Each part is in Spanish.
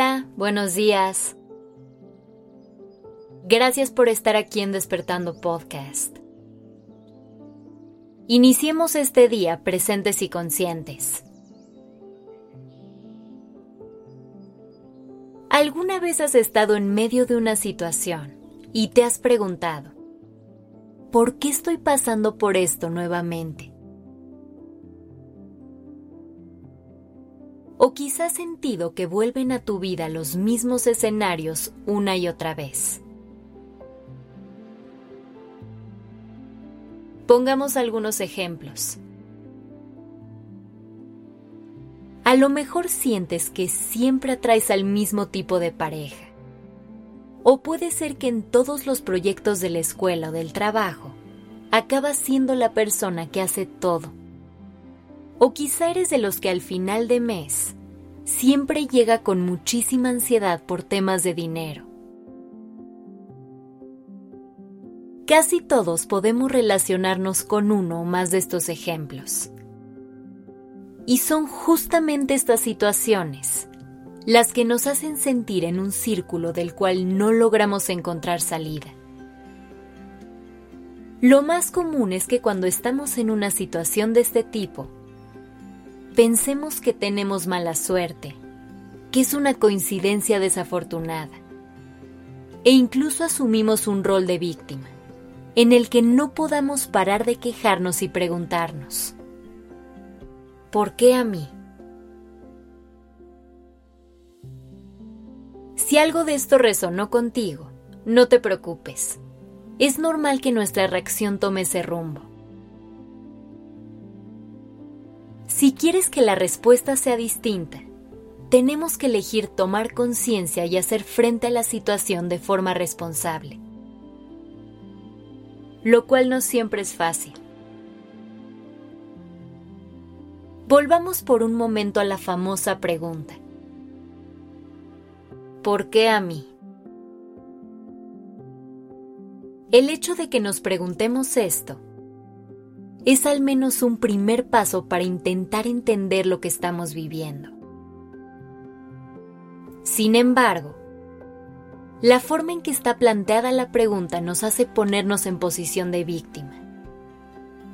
Hola, buenos días. Gracias por estar aquí en Despertando Podcast. Iniciemos este día presentes y conscientes. ¿Alguna vez has estado en medio de una situación y te has preguntado, ¿por qué estoy pasando por esto nuevamente? O quizás sentido que vuelven a tu vida los mismos escenarios una y otra vez. Pongamos algunos ejemplos. A lo mejor sientes que siempre atraes al mismo tipo de pareja. O puede ser que en todos los proyectos de la escuela o del trabajo acabas siendo la persona que hace todo. O quizá eres de los que al final de mes siempre llega con muchísima ansiedad por temas de dinero. Casi todos podemos relacionarnos con uno o más de estos ejemplos. Y son justamente estas situaciones las que nos hacen sentir en un círculo del cual no logramos encontrar salida. Lo más común es que cuando estamos en una situación de este tipo, pensemos que tenemos mala suerte, que es una coincidencia desafortunada, e incluso asumimos un rol de víctima, en el que no podamos parar de quejarnos y preguntarnos, ¿por qué a mí? Si algo de esto resonó contigo, no te preocupes. Es normal que nuestra reacción tome ese rumbo. Si quieres que la respuesta sea distinta, tenemos que elegir tomar conciencia y hacer frente a la situación de forma responsable, lo cual no siempre es fácil. Volvamos por un momento a la famosa pregunta. ¿Por qué a mí? El hecho de que nos preguntemos esto es al menos un primer paso para intentar entender lo que estamos viviendo. Sin embargo, la forma en que está planteada la pregunta nos hace ponernos en posición de víctima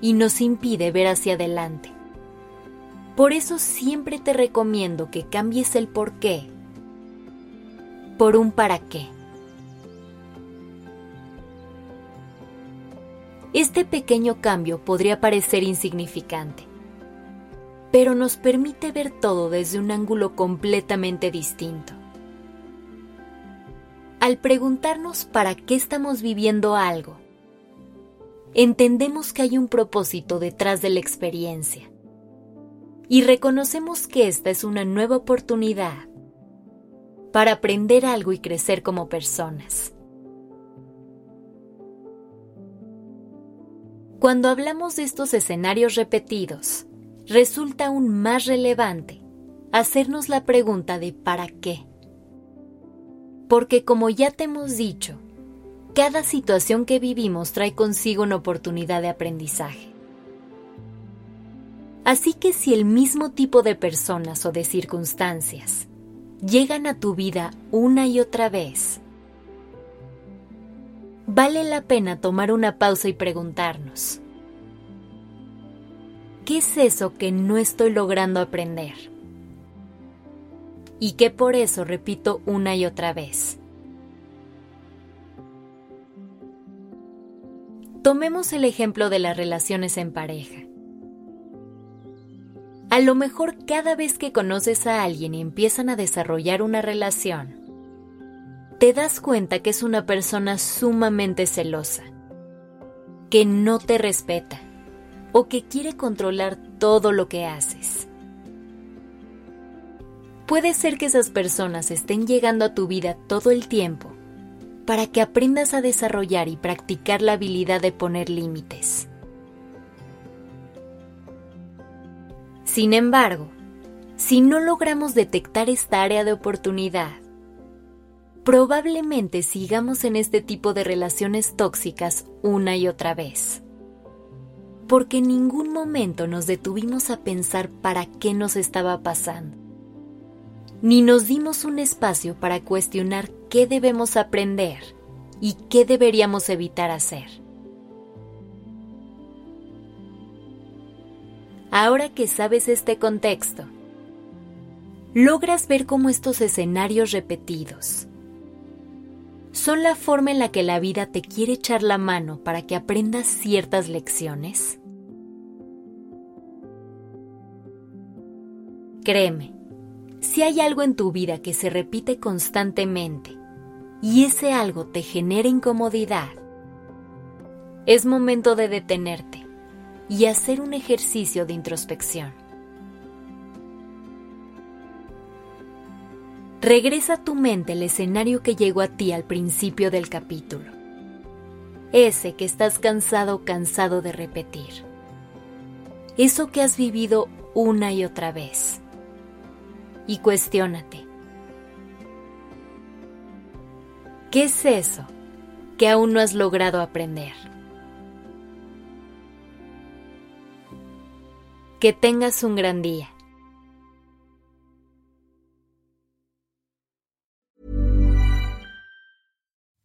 y nos impide ver hacia adelante. Por eso siempre te recomiendo que cambies el por qué por un para qué. Este pequeño cambio podría parecer insignificante, pero nos permite ver todo desde un ángulo completamente distinto. Al preguntarnos para qué estamos viviendo algo, entendemos que hay un propósito detrás de la experiencia y reconocemos que esta es una nueva oportunidad para aprender algo y crecer como personas. Cuando hablamos de estos escenarios repetidos, resulta aún más relevante hacernos la pregunta de ¿para qué? Porque como ya te hemos dicho, cada situación que vivimos trae consigo una oportunidad de aprendizaje. Así que si el mismo tipo de personas o de circunstancias llegan a tu vida una y otra vez, vale la pena tomar una pausa y preguntarnos, ¿qué es eso que no estoy logrando aprender? Y que por eso repito una y otra vez. Tomemos el ejemplo de las relaciones en pareja. A lo mejor cada vez que conoces a alguien y empiezan a desarrollar una relación, te das cuenta que es una persona sumamente celosa, que no te respeta o que quiere controlar todo lo que haces. Puede ser que esas personas estén llegando a tu vida todo el tiempo para que aprendas a desarrollar y practicar la habilidad de poner límites. Sin embargo, si no logramos detectar esta área de oportunidad, probablemente sigamos en este tipo de relaciones tóxicas una y otra vez. Porque en ningún momento nos detuvimos a pensar para qué nos estaba pasando. ni nos dimos un espacio para cuestionar qué debemos aprender y qué deberíamos evitar hacer. Ahora que sabes este contexto, logras ver cómo estos escenarios repetidos son la forma en la que la vida te quiere echar la mano para que aprendas ciertas lecciones? Créeme, si hay algo en tu vida que se repite constantemente y ese algo te genera incomodidad, es momento de detenerte y hacer un ejercicio de introspección. Regresa a tu mente el escenario que llegó a ti al principio del capítulo. Ese que estás cansado o cansado de repetir. Eso que has vivido una y otra vez. Y cuestiónate. ¿Qué es eso que aún no has logrado aprender? Que tengas un gran día.